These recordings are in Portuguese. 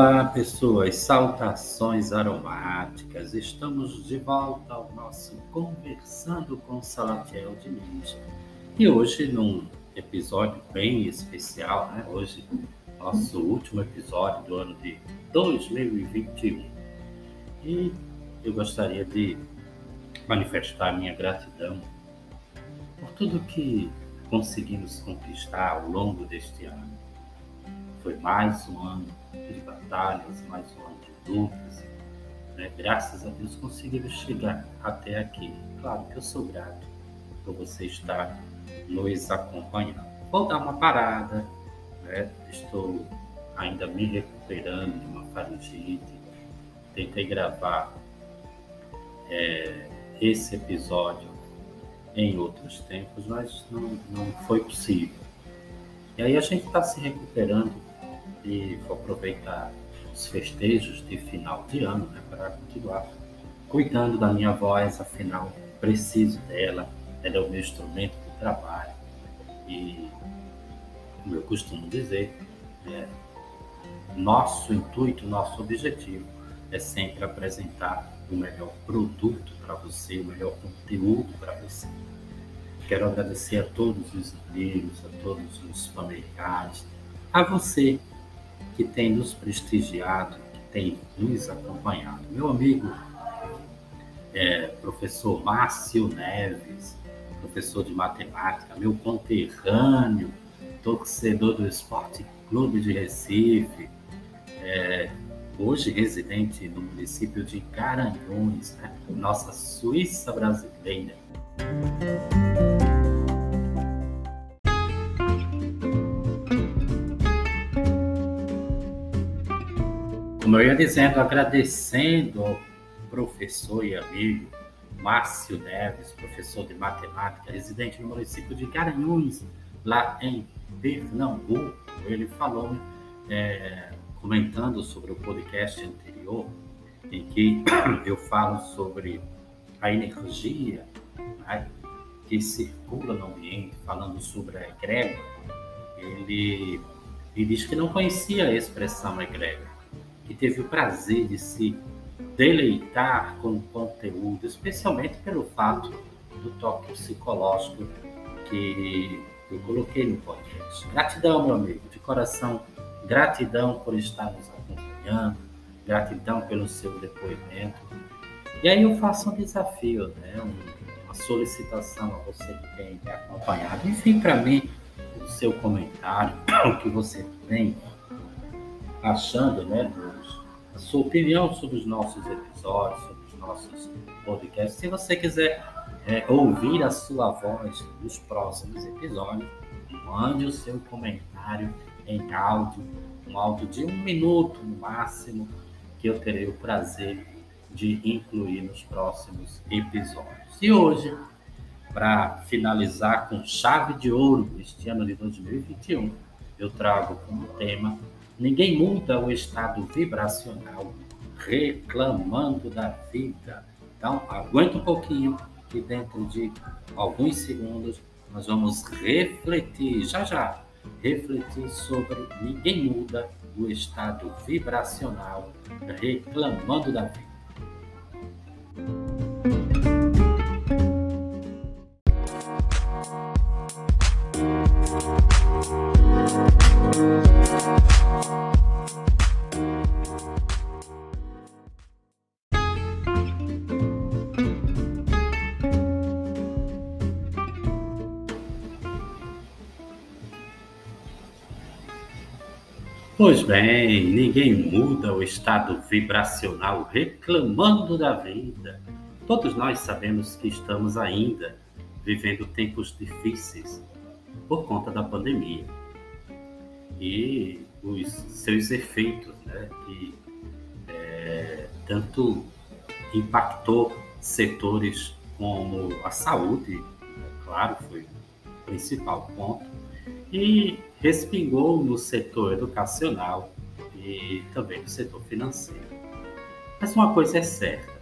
Olá, pessoas, saudações aromáticas. Estamos de volta ao nosso Conversando com Salatiel Diniz. E hoje, num episódio bem especial, né? Hoje, nosso último episódio do ano de 2021. E eu gostaria de manifestar minha gratidão por tudo que conseguimos conquistar ao longo deste ano. Foi mais um ano de batalhas, mais um ano de lutas. Né? Graças a Deus conseguimos chegar até aqui. Claro que eu sou grato por você estar nos acompanhando. Vou dar uma parada, né? estou ainda me recuperando de uma faringite. Tentei gravar é, esse episódio em outros tempos, mas não, não foi possível. E aí a gente está se recuperando e vou aproveitar os festejos de final de ano né, para continuar cuidando da minha voz, afinal preciso dela, ela é o meu instrumento de trabalho e como eu costumo dizer, é, nosso intuito, nosso objetivo é sempre apresentar o melhor produto para você, o melhor conteúdo para você. Quero agradecer a todos os amigos, a todos os familiares, a você que tem nos prestigiado, que tem nos acompanhado. Meu amigo, é, professor Márcio Neves, professor de matemática, meu conterrâneo, torcedor do Esporte Clube de Recife, é, hoje residente no município de Garanhuns, né? nossa Suíça brasileira. Como eu ia dizendo, agradecendo ao professor e amigo Márcio Neves, professor de matemática, residente no município de Garanhuns, lá em Pernambuco. Ele falou, é, comentando sobre o podcast anterior, em que eu falo sobre a energia né, que circula no ambiente, falando sobre a egrégora, ele, ele diz que não conhecia a expressão egrégora que teve o prazer de se deleitar com o conteúdo, especialmente pelo fato do toque psicológico que eu coloquei no podcast. Gratidão, meu amigo, de coração, gratidão por estar nos acompanhando, gratidão pelo seu depoimento. E aí eu faço um desafio, né? uma solicitação a você que tem me acompanhado. Enfim, para mim, o seu comentário, o que você tem achando né, a sua opinião sobre os nossos episódios, sobre os nossos podcasts. Se você quiser é, ouvir a sua voz nos próximos episódios, mande o seu comentário em áudio, um áudio de um minuto no máximo, que eu terei o prazer de incluir nos próximos episódios. E hoje, para finalizar com chave de ouro este ano de 2021, eu trago como tema Ninguém muda o estado vibracional reclamando da vida. Então, aguenta um pouquinho e dentro de alguns segundos nós vamos refletir, já já, refletir sobre ninguém muda o estado vibracional reclamando da vida. Pois bem, ninguém muda o estado vibracional reclamando da vida. Todos nós sabemos que estamos ainda vivendo tempos difíceis por conta da pandemia e os seus efeitos, né, que é, tanto impactou setores como a saúde, né, claro, foi o principal ponto, e respingou no setor educacional e também no setor financeiro. Mas uma coisa é certa: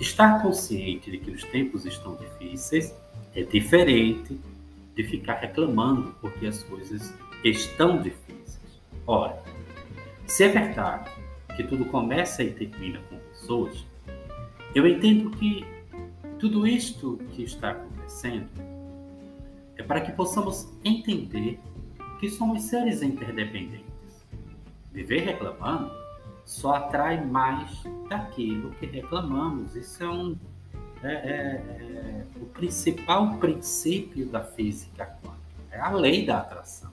estar consciente de que os tempos estão difíceis é diferente de ficar reclamando porque as coisas estão difíceis. Ora, se é verdade que tudo começa e termina com pessoas, eu entendo que tudo isto que está acontecendo é para que possamos entender que somos seres interdependentes. Viver reclamando só atrai mais daquilo que reclamamos. Isso é, um, é, é, é o principal princípio da física quântica, é a lei da atração.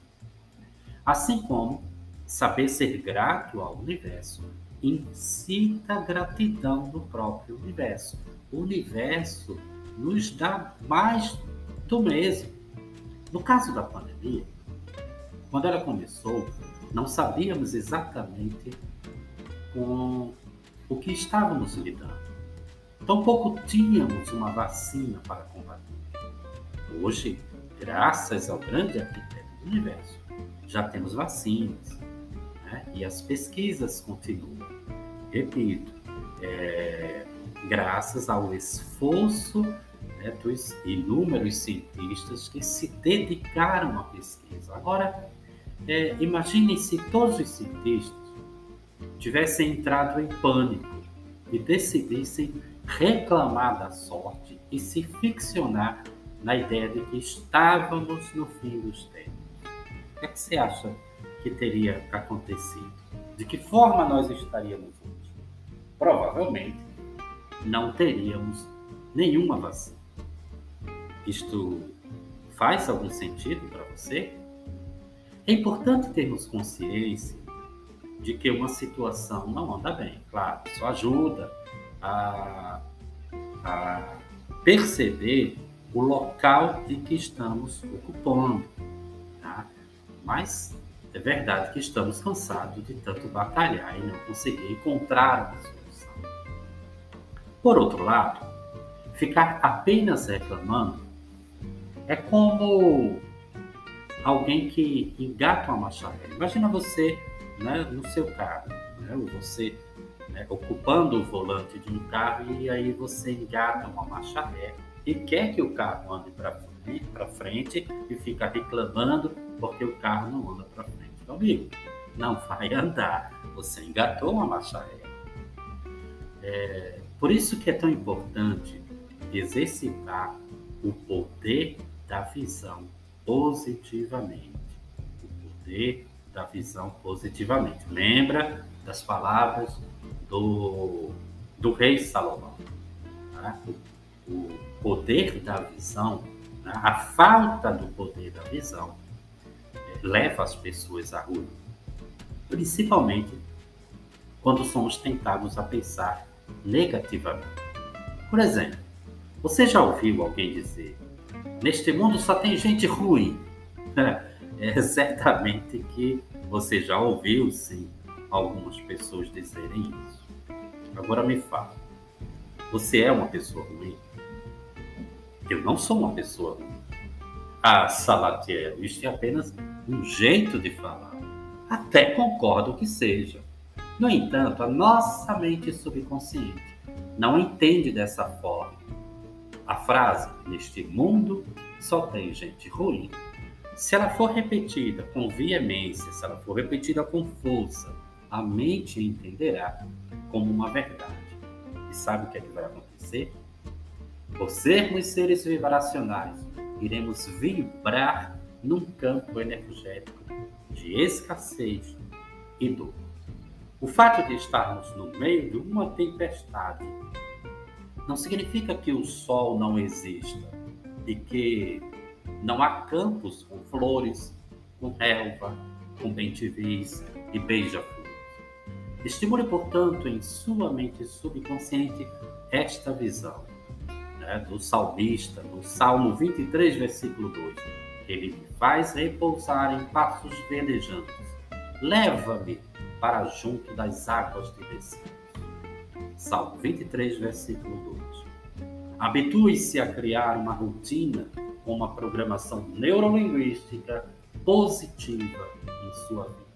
Assim como saber ser grato ao universo incita gratidão do próprio universo. O universo nos dá mais do mesmo. No caso da pandemia, quando ela começou, não sabíamos exatamente com o que estávamos lidando. Tampouco tínhamos uma vacina para combater. Hoje, graças ao grande arquiteto do universo, já temos vacinas né? e as pesquisas continuam. Repito, é, graças ao esforço né, dos inúmeros cientistas que se dedicaram à pesquisa. Agora, é, imagine se todos os cientistas tivessem entrado em pânico e decidissem reclamar da sorte e se ficcionar na ideia de que estávamos no fim dos tempos. O que, é que você acha que teria acontecido? De que forma nós estaríamos hoje? Provavelmente não teríamos nenhuma vacina. Isto faz algum sentido para você? É importante termos consciência de que uma situação não anda bem. Claro, isso ajuda a, a perceber o local em que estamos ocupando. Tá? Mas é verdade que estamos cansados de tanto batalhar e não conseguir encontrar uma solução. Por outro lado, ficar apenas reclamando é como alguém que engata uma marcha ré. Imagina você né, no seu carro, né, você né, ocupando o volante de um carro e aí você engata uma marcha ré e quer que o carro ande para frente e fica reclamando porque o carro não anda para frente. Então, amigo, não vai andar. Você engatou uma marcha ré. É, por isso que é tão importante exercitar o poder da visão positivamente. O poder da visão positivamente. Lembra das palavras do, do rei Salomão. Tá? O, poder da visão, né? a falta do poder da visão, é, leva as pessoas à rua. Principalmente quando somos tentados a pensar negativamente. Por exemplo, você já ouviu alguém dizer: Neste mundo só tem gente ruim? É certamente que você já ouviu, sim, algumas pessoas dizerem isso. Agora me fala: você é uma pessoa ruim? Eu não sou uma pessoa ruim. Ah, Salatiel, isto é apenas um jeito de falar. Até concordo que seja. No entanto, a nossa mente subconsciente não entende dessa forma a frase neste mundo só tem gente ruim. Se ela for repetida com veemência, se ela for repetida com força, a mente entenderá como uma verdade. E sabe o que é que vai acontecer? Por sermos seres vibracionais, iremos vibrar num campo energético de escassez e dor. O fato de estarmos no meio de uma tempestade não significa que o sol não exista e que não há campos com flores, com relva, com bentivis, e beija-flores. Estimule, portanto, em sua mente subconsciente esta visão né, do salmista, no Salmo 23, versículo 2. Ele me faz repousar em passos verdejantes. Leva-me para junto das águas de descanso. Salmo 23, versículo 2. Habitue-se a criar uma rotina com uma programação neurolinguística positiva em sua vida.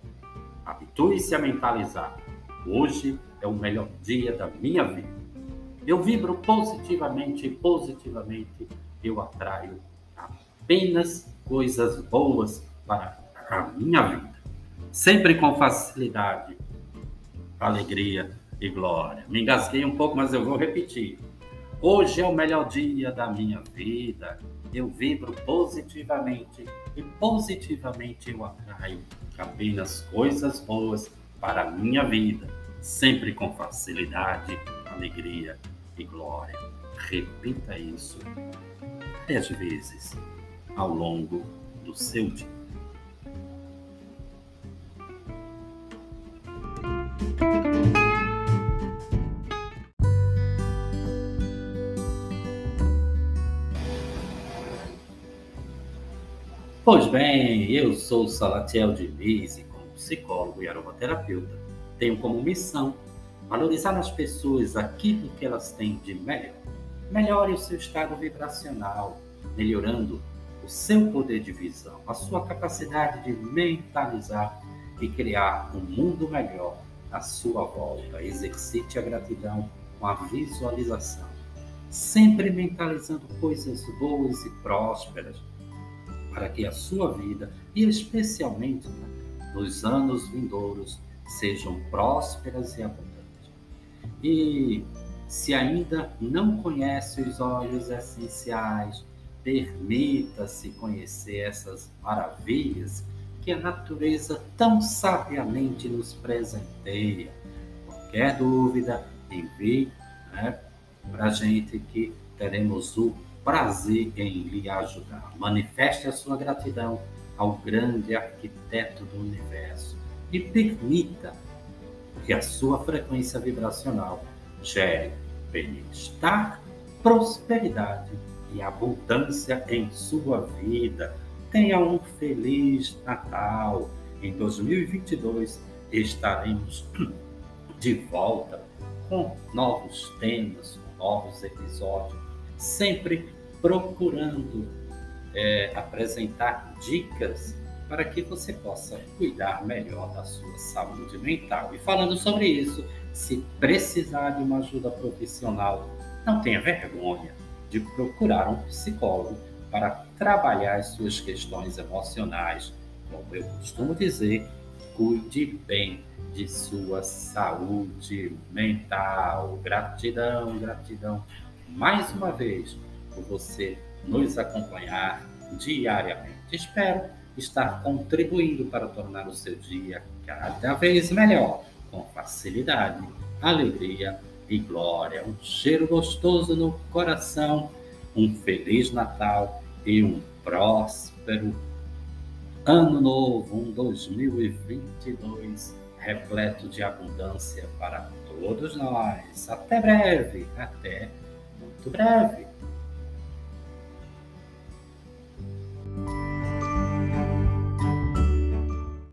Habitue-se a mentalizar Hoje é o melhor dia da minha vida. Eu vibro positivamente e positivamente eu atraio apenas coisas boas para a minha vida. Sempre com facilidade, alegria e glória. Me engasguei um pouco, mas eu vou repetir. Hoje é o melhor dia da minha vida. Eu vibro positivamente e positivamente eu atraio apenas coisas boas para a minha vida, sempre com facilidade, alegria e glória. Repita isso dez vezes ao longo do seu dia. Pois bem, eu sou Salatiel de Lise psicólogo e aromaterapeuta, tenho como missão valorizar nas pessoas aquilo que elas têm de melhor. Melhore o seu estado vibracional, melhorando o seu poder de visão, a sua capacidade de mentalizar e criar um mundo melhor à sua volta. Exercite a gratidão com a visualização, sempre mentalizando coisas boas e prósperas para que a sua vida e especialmente nos anos vindouros sejam prósperas e abundantes. E se ainda não conhece os óleos essenciais, permita-se conhecer essas maravilhas que a natureza tão sabiamente nos presenteia. Qualquer dúvida, envie né, para a gente que teremos o prazer em lhe ajudar. Manifeste a sua gratidão ao grande arquiteto do universo e permita que a sua frequência vibracional gere bem-estar, prosperidade e abundância em sua vida. Tenha um feliz Natal. Em 2022 estaremos de volta com novos temas, novos episódios, sempre procurando é, apresentar dicas para que você possa cuidar melhor da sua saúde mental. E falando sobre isso, se precisar de uma ajuda profissional, não tenha vergonha de procurar um psicólogo para trabalhar as suas questões emocionais. Como eu costumo dizer, cuide bem de sua saúde mental. Gratidão, gratidão mais uma vez por você nos acompanhar diariamente. Espero estar contribuindo para tornar o seu dia cada vez melhor, com facilidade, alegria e glória. Um cheiro gostoso no coração, um feliz Natal e um próspero ano novo, um 2022 repleto de abundância para todos nós. Até breve, até muito breve.